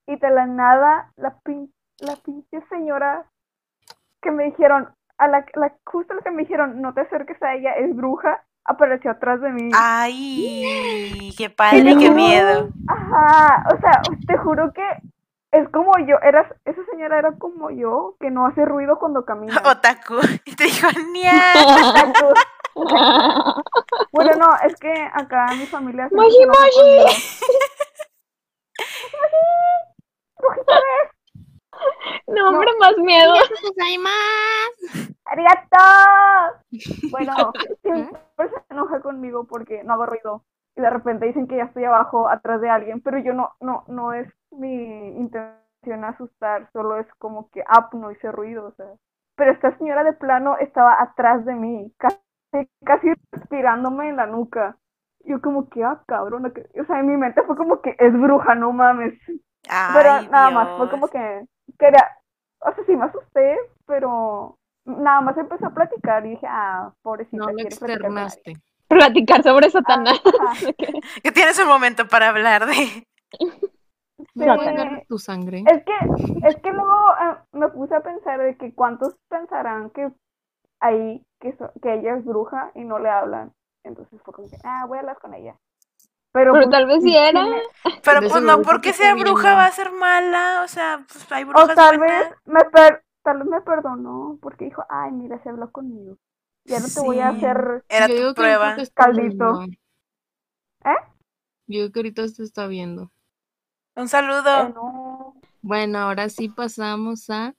Y de la nada, la, pin- la pinche señora que me dijeron, a la, la justo la que me dijeron, no te acerques a ella, es bruja, apareció atrás de mí. Ay, qué padre, qué miedo. Ajá, o sea, te juro que es como yo, era, esa señora era como yo, que no hace ruido cuando camina. *laughs* Otaku. Y *laughs* te dijo, nia. Exacto. Bueno, no, es que acá mi familia... conmigo. Brujita, no, hombre, más miedo. ¡Arigato! Bueno, *laughs* siempre se enoja conmigo porque no hago ruido. Y de repente dicen que ya estoy abajo, atrás de alguien, pero yo no, no, no es mi intención asustar, solo es como que, ah, no hice ruido, o sea. Pero esta señora de plano estaba atrás de mí, casi, casi respirándome en la nuca. Yo como que, ah, cabrón, o sea, en mi mente fue como que es bruja, no mames. Pero nada más, fue como que quería, o sea, sí me asusté, pero nada más empecé a platicar y dije, ah, pobrecita, No lo quiere platicar con alguien". externaste. Platicar sobre Satanás. *laughs* Que tienes un momento para hablar de. Sí. tu sangre. Es que, es que luego eh, me puse a pensar de que cuántos pensarán que ahí, que, so- que ella es bruja y no le hablan. Entonces fue como que, ah, voy a hablar con ella. Pero, Pero pues, tal vez sí era. *laughs* Pero pues no porque sea bruja va a ser mala. O sea, pues hay O brujas tal buenas. vez me per- tal vez me perdonó porque dijo, ay, mira, se habló conmigo. Ya no te voy a hacer Era Yo tu prueba. Caldito. ¿Eh? Yo digo que ahorita te está viendo. Un saludo. Eh, no. Bueno, ahora sí pasamos a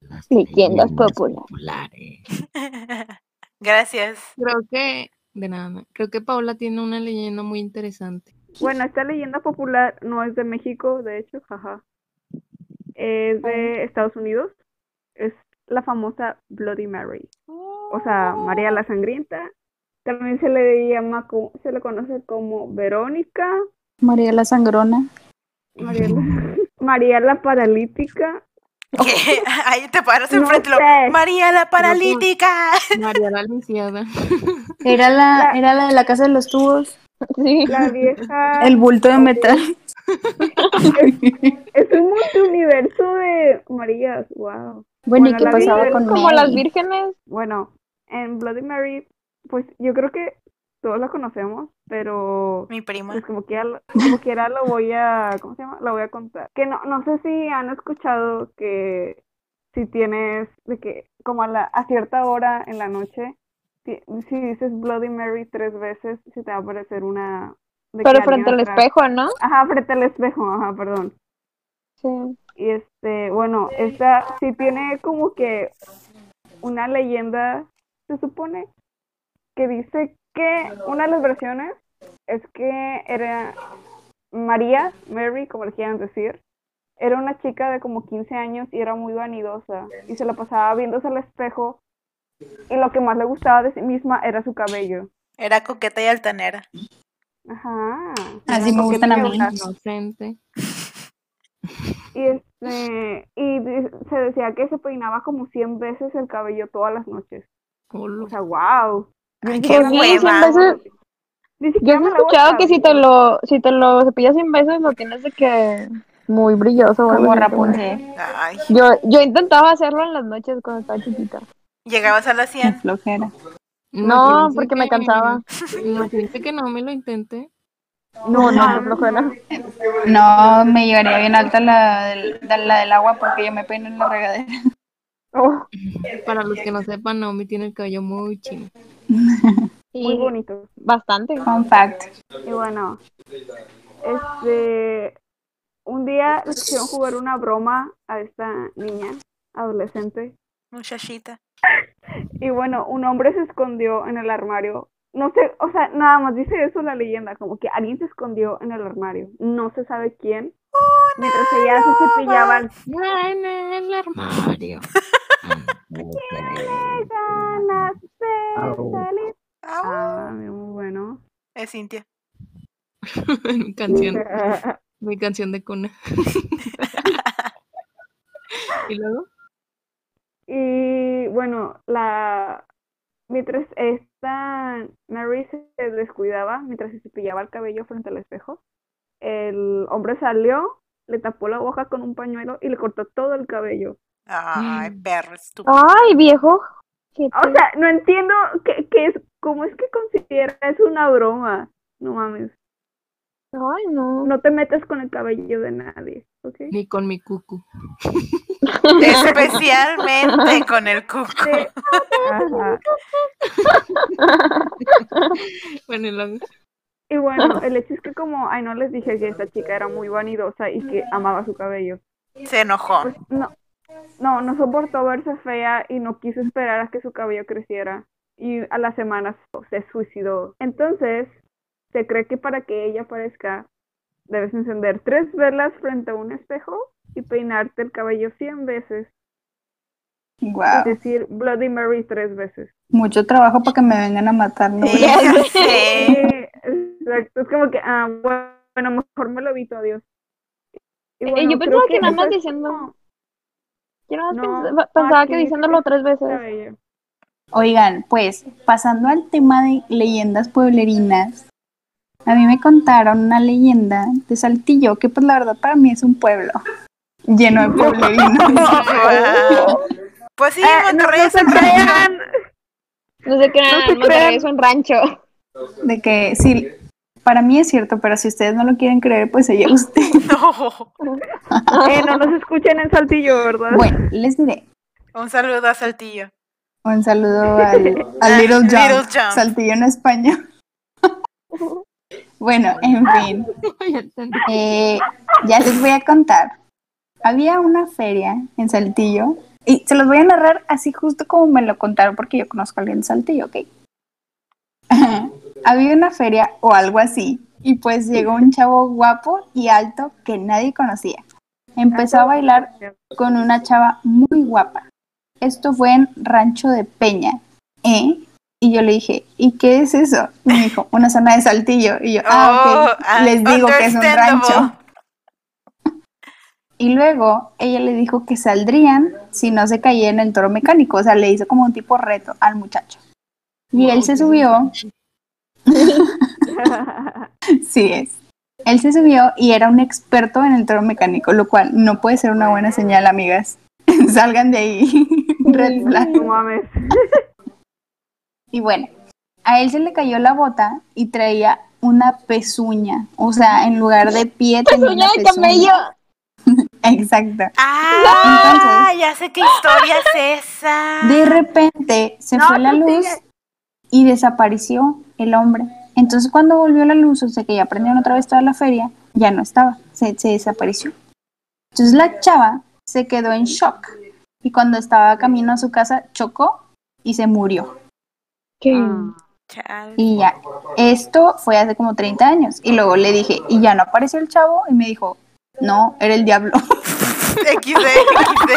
Las Leyendas leyendas populares. populares. *laughs* Gracias. Creo que, de nada, creo que Paula tiene una leyenda muy interesante. Bueno, esta leyenda popular no es de México, de hecho, jaja. Es de Estados Unidos. Es la famosa Bloody Mary. O sea, María la Sangrienta. También se le llama, se le conoce como Verónica, María la Sangrona. María la, *laughs* María la Paralítica. *laughs* ¿Qué? Ahí te paras No enfrente. lo, sé. María la paralítica. *laughs* María la lisiada. Era la, La- era la de la casa de los tubos. Sí. La vieja. El bulto de metal. Es un multiuniverso de Marías, wow. Bueno, ¿y qué pasaba con Como las vírgenes. Bueno, en Bloody Mary, pues yo creo que todos la conocemos, pero Mi prima. pues como quiera, lo- como quiera lo voy a, ¿cómo se llama? Lo voy a contar. Que no, no sé si han escuchado que si tienes, de que como a la, a cierta hora en la noche, si, si dices Bloody Mary tres veces, se te va a aparecer una de Pero frente al atrás- espejo, ¿no? Ajá, frente al espejo, ajá, perdón. Sí. Y este, bueno, esta sí tiene como que una leyenda, se supone, que dice que una de las versiones es que era María, Mary, como le quieran decir, era una chica de como 15 años y era muy vanidosa y se la pasaba viéndose al espejo y lo que más le gustaba de sí misma era su cabello. Era coqueta y altanera. Ajá. Así me Porque gustan a mí. Inocente. Y este, y se decía que se peinaba como 100 veces el cabello todas las noches. Olo. O sea, wow. Ay, Pues qué hueva. veces- Yo he escuchado que si te lo, si te lo cepillas 100 veces lo tienes de que muy brilloso. Como Rapunzel. Ay, Yo, yo intentaba hacerlo en las noches cuando estaba chiquita. llegabas a las Qué 100. flojera. No, porque me cansaba. Imagínense que no me lo intenté. No, no, mames, flojera. No, me llegaría bien alta la la del agua porque yo me peino en la regadera. Oh, Para los que no sepan, Naomi tiene el cabello muy chino. Muy bonito. bastante. Fun fact. Y bueno, este, un día le quisieron jugar una broma a esta niña, adolescente. Muchachita. *laughs* Y bueno, un hombre se escondió en el armario. No sé, o sea, nada más dice eso la leyenda, como que alguien se escondió en el armario. No se sabe quién. Mientras ella se cepillaba en el armario. *laughs* Ganas de salir. Ah, muy bueno. Es Cintia. *laughs* mi canción, *laughs* mi canción de cuna. *laughs* y luego, Y bueno, la mientras esta Mary se descuidaba, mientras se cepillaba el cabello frente al espejo, el hombre salió, le tapó la boca con un pañuelo y le cortó todo el cabello. Ay, Mm. perro estúpido. Ay, viejo. ¿Qué O sea, no entiendo qué, qué es, cómo es que considera es una broma. No mames. Ay, no. No te metas con el cabello de nadie, ¿ok? ni con mi cucu. *laughs* *laughs* Especialmente con el. Sí. *laughs* Ajá. Bueno, Y bueno, el hecho es que como, ay, no les dije que esta chica era muy vanidosa y que amaba su cabello. Se enojó. Pues no, no, no soportó verse fea y no quiso esperar a que su cabello creciera. Y a las semanas se suicidó. Entonces, se cree que para que ella aparezca, debes encender tres velas frente a un espejo y peinarte el cabello 100 veces. Wow. Es decir, Bloody Mary tres veces. Mucho trabajo para que me vengan a matar. ¿no? *laughs* Sí, exacto. Es como que, ah, bueno, mejor me lo evito, adiós. Y Eh, bueno, yo creo pensaba que nada más diciendo- como Yo No, pens- pensaba que diciéndolo tres veces. cabello. Oigan, pues pasando al tema de leyendas pueblerinas, a mí me contaron una leyenda de Saltillo, que pues la verdad para mí es un pueblo lleno de pueblerinos. *laughs* Pues sí, Ah, no, Monterrey no es un rancho. No se crean, se Monterrey crean. es un rancho. De que sí, para mí es cierto, pero si ustedes no lo quieren creer, pues allá usted. *laughs* No. *laughs* Eh, no nos escuchen en Saltillo, ¿verdad? Bueno, les diré. Un saludo a Saltillo. Un saludo al, al *laughs* Little Jump, Little Jump. Saltillo en España. bueno, en fin. Eh, ya les voy a contar. Había una feria en Saltillo y se los voy a narrar así justo como me lo contaron porque yo conozco a alguien de Saltillo, ¿ok? Había una feria o algo así y pues llegó un chavo guapo y alto que nadie conocía. Empezó a bailar con una chava muy guapa. Esto fue en Rancho de Peña, ¿eh? Y yo le dije, ¿y qué es eso? Y me dijo, una zona de Saltillo. Y yo, ah, Oh, ok, ah, les digo que es un rancho. Y luego ella le dijo que saldrían si no se caía en el toro mecánico. O sea, le hizo como un tipo reto al muchacho. Y él se subió. Sí es. Él se subió y era un experto en el toro mecánico, lo cual no puede ser una buena señal, amigas. *laughs* Salgan de ahí. *laughs* Red flag. No mames. *laughs* Y bueno, a él se le cayó la bota y traía una pezuña. O sea, en lugar de pie tenía Pezuña una de pezuña. camello. Exacto. Ah, ya sé qué historia es esa. De repente se No, fue la luz sigue. y desapareció el hombre Entonces cuando volvió la luz, o sea que ya prendieron otra vez toda la feria, ya no estaba, se, se desapareció. Entonces la chava se quedó en shock y cuando estaba camino a su casa chocó y se murió. ¿Qué? Ah. Y ya, esto fue hace como 30 años. Y luego le dije, ¿y ya no apareció el chavo? Y me dijo, no, era el diablo. *laughs* XD, XD.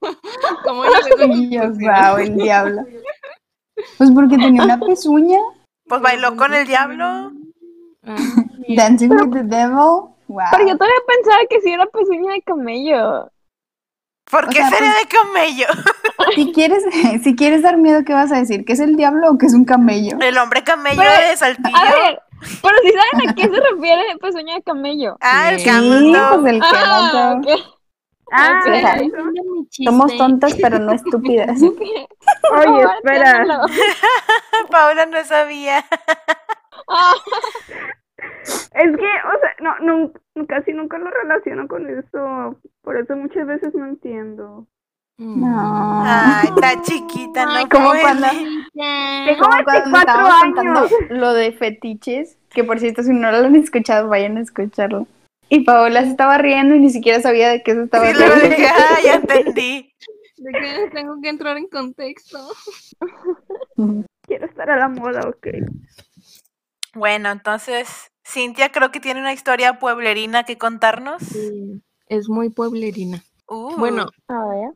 *laughs* ¿Cómo le Y yo, wow, el diablo. Pues porque tenía una pezuña, Pues bailó con el diablo. Ah. *laughs* Dancing with the Devil. Wow. Pero yo todavía pensaba que sí era pezuña de camello. ¿Por O qué sea, sería pues- de camello? *laughs* Si quieres, *laughs* si quieres dar miedo, ¿qué vas a decir? ¿Que es el diablo o que es un camello? El hombre camello Pero- de Saltillo. A ver, pero si saben a qué se refiere pezuña de camello. Ah, el Sí, camel pues el Ah, camel dog. ok. Ah. Somos tontas, pero no estúpidas. *laughs* Oye, espera. *laughs* Paula no sabía. Ah, Es que, o sea, no, no, casi nunca lo relaciono con eso. Por eso muchas veces no entiendo. Mm. No. Ay, está *laughs* chiquita, no Ay, como cuando- Tengo Como cuando 24 estábamos contando años. lo de fetiches, que por cierto, si no lo han escuchado, vayan a escucharlo. Y Paola se estaba riendo y ni siquiera sabía de qué se estaba Sí, riendo. dije, ah, ya entendí. ¿De qué tengo que entrar en contexto? *laughs* Quiero estar a la moda, ok. Bueno, entonces, Cintia creo que tiene una historia pueblerina que contarnos. Sí, es muy pueblerina. Uh, Bueno, a ver.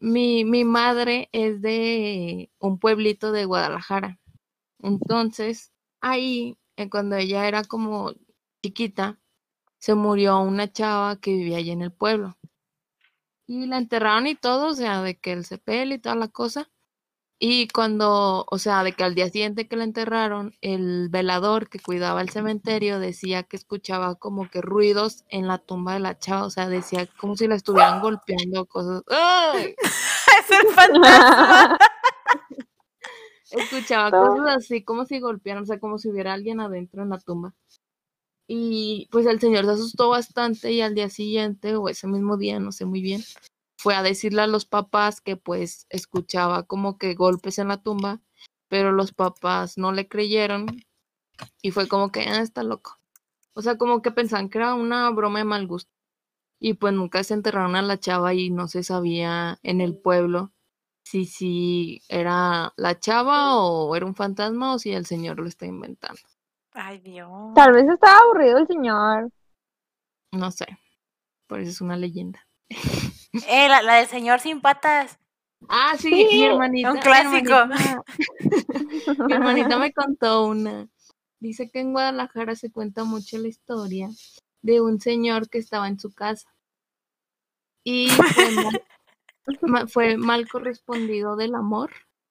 mi, mi madre es de un pueblito de Guadalajara. Entonces, ahí, eh, cuando ella era como chiquita, se murió una chava que vivía allí en el pueblo. Y la enterraron y todo, o sea, de que el sepel y toda la cosa. Y cuando, o sea, de que al día siguiente que la enterraron, el velador que cuidaba el cementerio decía que escuchaba como que ruidos en la tumba de la chava, o sea, decía como si la estuvieran golpeando cosas. ¡Ay! *laughs* es el fantasma. *laughs* *laughs* Escuchaba cosas así como si golpearan, o sea, como si hubiera alguien adentro en la tumba. Y pues el señor se asustó bastante y al día siguiente, o ese mismo día, no sé muy bien, fue a decirle a los papás que pues escuchaba como que golpes en la tumba, pero los papás no le creyeron y fue como que, ah, está loco. O sea, como que pensaban que era una broma de mal gusto. Y pues nunca se enterraron a la chava y no se sabía en el pueblo si si era la chava o era un fantasma o si el señor lo está inventando. Ay, Dios. Tal vez estaba aburrido el señor. No sé. Por eso es una leyenda. Eh, la, la del señor sin patas. Ah, sí, Sí, mi hermanita. un mi clásico. hermanita- Mi hermanita me *laughs* contó una. Dice que en Guadalajara se cuenta mucho la historia de un señor que estaba en su casa y fue *laughs* mal, ma- fue mal correspondido del amor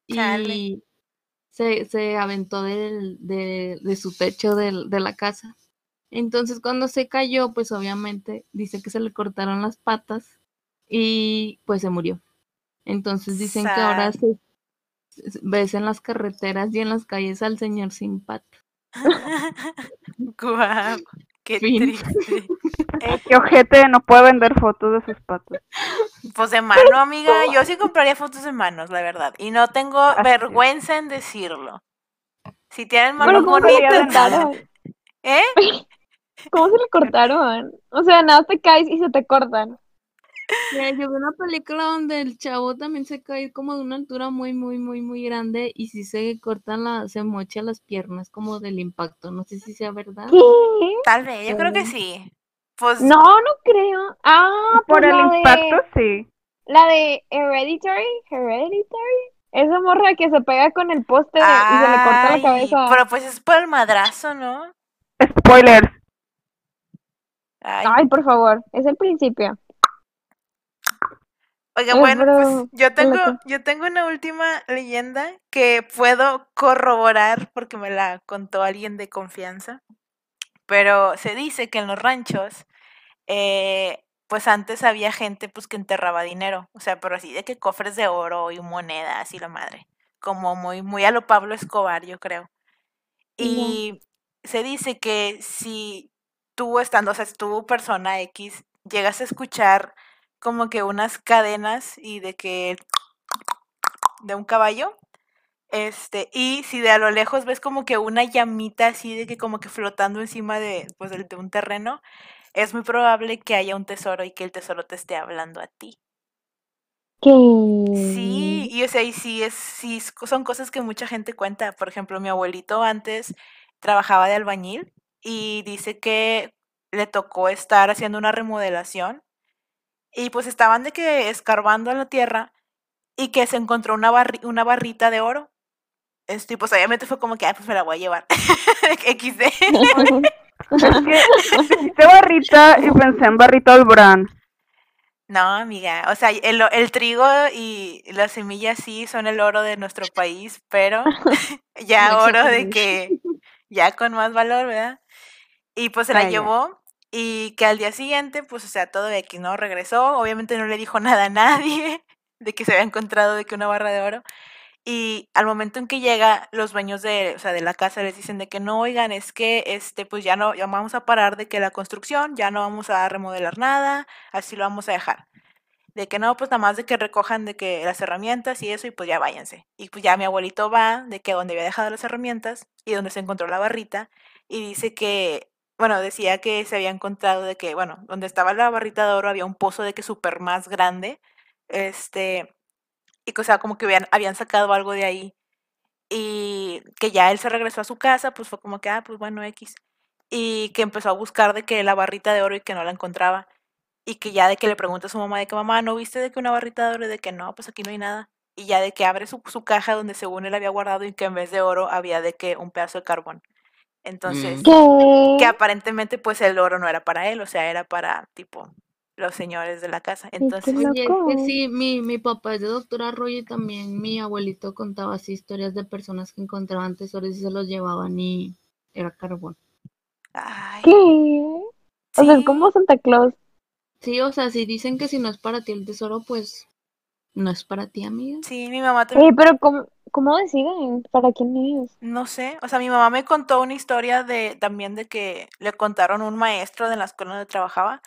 Chale. y se, se aventó del- de, de su techo del- de la casa. Entonces cuando se cayó, pues obviamente dice que se le cortaron las patas y pues se murió. Entonces dicen que ahora se, se- ves en las carreteras y en las calles al señor sin patas. *laughs* Guau, qué Fin. triste. *laughs* Eh, qué ojete no puede vender fotos de sus patas. Pues de mano, amiga, yo sí compraría fotos de manos, la verdad. Y no tengo Así es. vergüenza en decirlo. Si tienen manos ¿cómo se le bonitas? *laughs* ¿eh? *laughs* ¿Cómo se le cortaron? O sea, nada te caes y se te cortan. Mira, yo vi una película donde el chavo también se cae como de una altura muy, muy, muy, muy grande y si se cortan la, se mocha las piernas como del impacto. No sé si sea verdad. ¿Qué? Tal vez, yo creo que Pero- sí. Pues No, no creo. Ah, Por pues el la impacto, de, sí. la de Hereditary, Hereditary. Esa morra que se pega con el poste y se le corta la cabeza. Pero pues es por el madrazo, ¿no? Spoilers. Ay, Ay, por favor, es el principio. Oiga, bueno, pues yo tengo, yo tengo una última leyenda que puedo corroborar porque me la contó alguien de confianza. Pero se dice que en los ranchos, eh, pues antes había gente pues que enterraba dinero, o sea, pero así de que cofres de oro y monedas y la madre, como muy, muy a lo Pablo Escobar, yo creo. Y se dice que si tú estando, o sea, si persona X llegas a escuchar como que unas cadenas y de que de un caballo, Este, y si de a lo lejos ves como que una llamita así de que como que flotando encima de, pues, de un terreno, es muy probable que haya un tesoro y que el tesoro te esté hablando a ti. ¿Qué? Sí, y o sea, y sí es, sí son cosas que mucha gente cuenta. Por ejemplo, mi abuelito antes trabajaba de albañil y dice que le tocó estar haciendo una remodelación y pues estaban de que escarbando en la tierra y que se encontró una, barri- una barrita de oro. Este, y pues obviamente fue como que, ah, pues me la voy a llevar. XD. Es que dijiste barrita y pensé en barrita al bran. No, amiga, o sea, el, el trigo y las semillas sí son el oro de nuestro país, pero *laughs* ya oro de que ya con más valor, ¿verdad? Y pues se la llevó y que al día siguiente, pues, o sea, todo de que no regresó, obviamente no le dijo *laughs* nada a nadie de que se había encontrado de que una barra de oro. Y al momento en que llega, los dueños de, o sea, de la casa les dicen de que no, oigan, es que este, pues ya no, ya vamos a parar de que la construcción, ya no vamos a remodelar nada, así lo vamos a dejar. De que no, pues nada más de que recojan de que las herramientas y eso, y pues ya váyanse. Y pues ya mi abuelito va de que donde había dejado las herramientas y donde se encontró la barrita, y dice que, bueno, decía que se había encontrado de que, bueno, donde estaba la barrita de oro había un pozo de que súper más grande, este, y que, o sea, como que habían, habían sacado algo de ahí. Y que ya él se regresó a su casa, pues fue como que, ah, pues bueno, X. Y que empezó a buscar de que la barrita de oro y que no la encontraba. Y que ya de que le pregunta a su mamá de que, mamá, ¿no viste de que una barrita de oro? Y de que no, pues aquí no hay nada. Y ya de que abre su, su caja donde según él había guardado y que en vez de oro había de que un pedazo de carbón. Entonces, Mm. ¿Qué? que aparentemente pues el oro no era para él, o sea, era para tipo los señores de la casa. Entonces. Oye, es que sí, mi, mi papá es de doctor Arroyo y también mi abuelito contaba así historias de personas que encontraban tesoros y se los llevaban y era carbón. ay, ¿Qué? O sea, es como sí. Santa Claus. Sí, o sea, si dicen que si no es para ti el tesoro, pues no es para ti, amiga. Sí, mi mamá también. Eh, pero ¿cómo, cómo deciden para quién es? No sé, o sea, mi mamá me contó una historia de también de que le contaron un maestro de la escuela donde trabajaba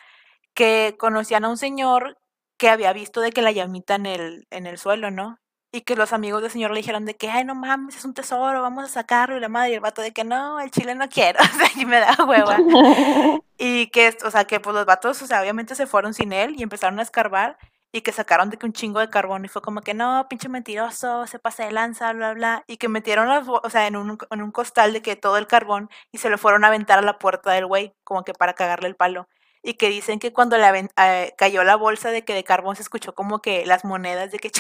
que conocían a un señor que había visto de que la llamita en el, en el suelo, ¿no? Y que los amigos del señor le dijeron de que, ay, no mames, es un tesoro, vamos a sacarlo. Y la madre y el vato de que no, el chile no quiero, *laughs* o sea, y me da hueva. *laughs* Y que, o sea, que pues los vatos, o sea, obviamente se fueron sin él y empezaron a escarbar y que sacaron de que un chingo de carbón y fue como que no, pinche mentiroso, se pasa de lanza, bla, bla, y que metieron las, o sea, en un, en un costal de que todo el carbón y se lo fueron a aventar a la puerta del güey, como que para cagarle el palo. Y que dicen que cuando eh, cayó la bolsa de que de carbón se escuchó como que las monedas de que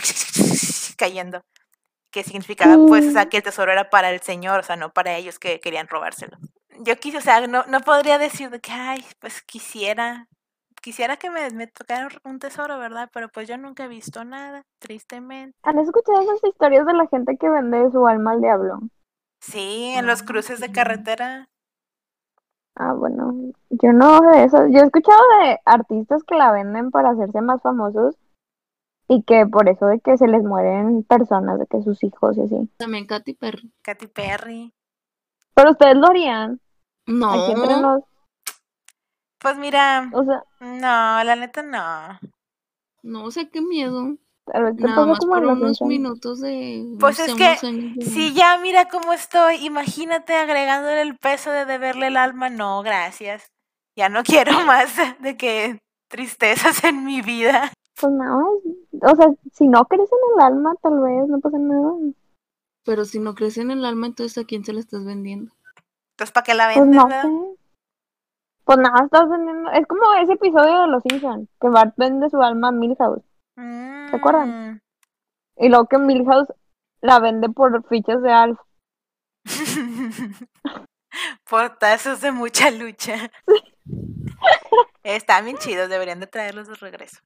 cayendo. Que significaba, pues, o sea, que el tesoro era para el señor, o sea, no para ellos que querían robárselo. Yo quise, o sea, no, no podría decir de que, ay, pues quisiera, quisiera que me, me tocara un tesoro, ¿verdad? Pero pues yo nunca he visto nada, tristemente. ¿Han escuchado esas historias de la gente que vende su alma al diablo? Sí, en los cruces de carretera. Ah, bueno, yo no de eso. Yo he escuchado de artistas que la venden para hacerse más famosos y que por eso de que se les mueren personas, de que sus hijos y así. También Katy Perry. Katy Perry. Pero ustedes lo harían, aquí entre No, nos, Pues mira, o sea, no, la neta no. no sé qué miedo. vez te Nada más como por unos minutos de, no Pues es que de... si ya mira cómo estoy, imagínate agregándole el peso de deberle el alma, no, gracias. Ya no *laughs* quiero más de que tristezas en mi vida. Pues nada más, o sea, si no crees en el alma, tal vez no pasa nada. Pero si no crees en el alma, entonces ¿a quién se la estás vendiendo? Entonces, ¿para qué la Pues vendes, no verdad? sé. Pues nada, estás vendiendo. Es como ese episodio de Los Simpsons, que Bart vende su alma a Milhouse. ¿Se acuerdan? Mm. Y luego que Milhouse la vende por fichas de Alf. *laughs* Portazos de mucha lucha. *laughs* Están bien chidos, deberían de traerlos de regreso.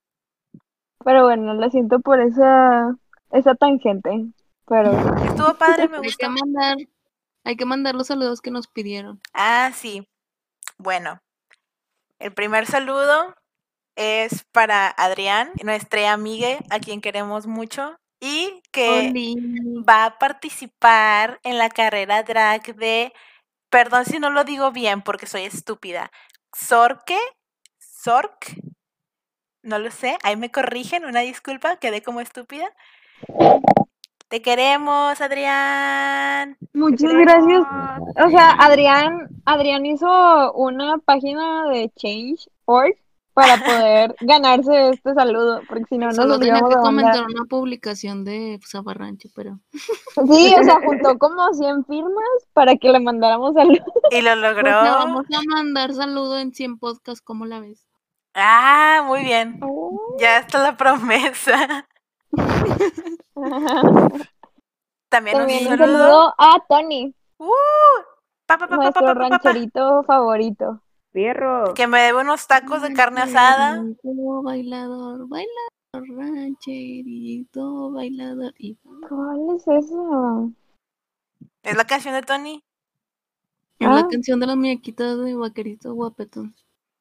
Pero bueno, la siento por esa, esa tangente. Pero. Estuvo padre, me Hay gustó. que mandar, hay que mandar los saludos que nos pidieron. Ah, sí. Bueno, el primer saludo es para Adrián, nuestra amiga, a quien queremos mucho, y que Oli. va a participar en la carrera drag de, perdón si no lo digo bien porque soy estúpida, Sorke, Sork, no lo sé, ahí me corrigen, una disculpa, quedé como estúpida. Te queremos, Adrián. Muchas queremos. gracias. O sea, Adrián, Adrián hizo una página de Change.org para *laughs* poder ganarse este saludo, porque si no, no Solo tenía que comentar una publicación de Zafarrancho, pero Sí, o sea, *laughs* juntó como 100 firmas para que le mandáramos saludos. *laughs* Y lo pues le logró. vamos a mandar saludo en 100 podcasts, ¿cómo la ves? Ah, muy bien. Ya está la promesa. También, También un un saludo. saludo a Tony, ¡Uh! Pa, pa, pa, pa, pa, nuestro pa, pa, pa, pa. rancherito favorito. Fierro. Que me debe unos tacos de carne asada. Bailador, bailador, rancherito, bailador. Y... ¿Cuál es eso? Es la canción de Tony. Es Ah. la canción de las muñequitas de vaquerito guapetón.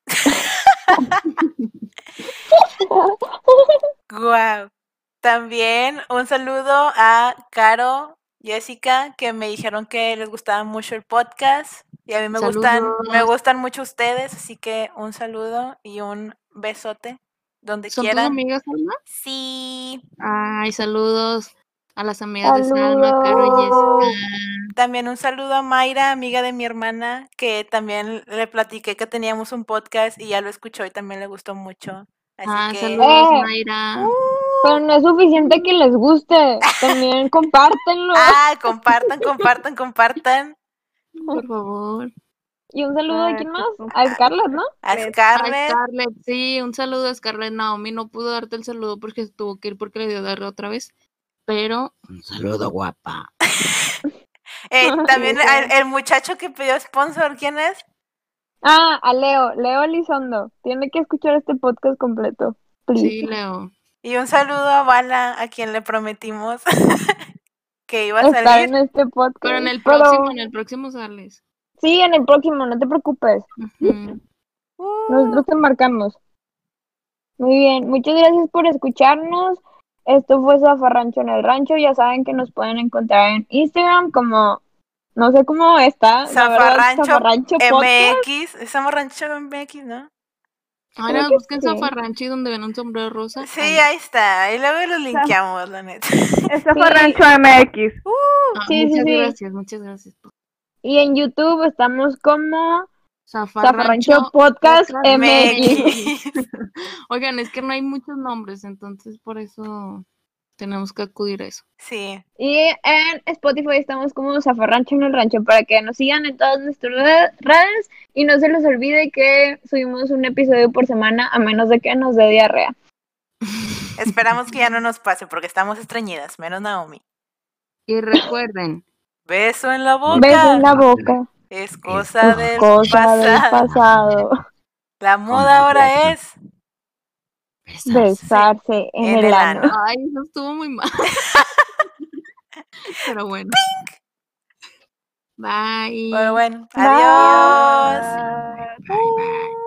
*laughs* Guau. También un saludo a Caro, Jessica, que me dijeron que les gustaba mucho el podcast. Y a mí me gustan, me gustan mucho ustedes, así que un saludo y un besote donde ¿Son quieran. amigas, Alma? Sí. Ay, saludos a las amigas de Salma, Caro y. Jessica. También un saludo a Mayra, amiga de mi hermana, que también le platiqué que teníamos un podcast y ya lo escuchó y también le gustó mucho. Así Ah, que saludos, Eh. Mayra. Pero no es suficiente que les guste, también *laughs* compártenlo. ah, compartan, compartan, compartan. Por favor. Y un saludo a Ah, quién más? A Scarlett, ¿no? A Scarlett. A Scarlett, sí, un saludo a Scarlett. Naomi no pudo darte el saludo porque tuvo que ir porque le dio diarrea otra vez. Pero Un saludo, guapa. *laughs* Eh, también el, el muchacho que pidió sponsor, ¿quién es? Ah, a Leo, Leo Elizondo. Tiene que escuchar este podcast completo. Please. sí, Leo. Y un saludo a Bala, a quien le prometimos *laughs* que iba a salir. en este podcast. Pero en el Pero- próximo, en el próximo sales. Sí, en el próximo, no te preocupes. Uh, Nosotros te marcamos. Muy bien, muchas gracias por escucharnos. Esto fue Zafarrancho en el Rancho. Ya saben que nos pueden encontrar en Instagram como, no sé cómo está, la verdad, Zafarrancho Zafarrancho. MX, Zafarrancho MX, ¿no? Ahora que busquen sí. Zafarrancho y donde ven un sombrero rosa. Sí, ahí. ahí está. Y luego lo linkeamos, la neta. *laughs* Esta fue Rancho MX. Ah, sí, sí, muchas sí. gracias, muchas gracias. Y en YouTube estamos como Zafarrancho Zafarrancho Podcast Podcast MX. MX. *laughs* Oigan, es que no hay muchos nombres, entonces por eso tenemos que acudir a eso. Sí. Y en Spotify estamos como Zafarrancho en el Rancho para que nos sigan en todas nuestras re- redes y no se les olvide que subimos un episodio por semana a menos de que nos dé diarrea. *laughs* Esperamos que ya no nos pase porque estamos estreñidas, menos Naomi. Y recuerden, *coughs* Beso en la boca. Beso en la boca, Es cosa del cosa del pasado. pasado, La moda ahora es. Besarse. besarse en, En el el ano. ano. *laughs* ay, eso estuvo muy mal. *laughs* Pero bueno. Bye. Bueno, bueno. Bye. Adiós. Bye, bye.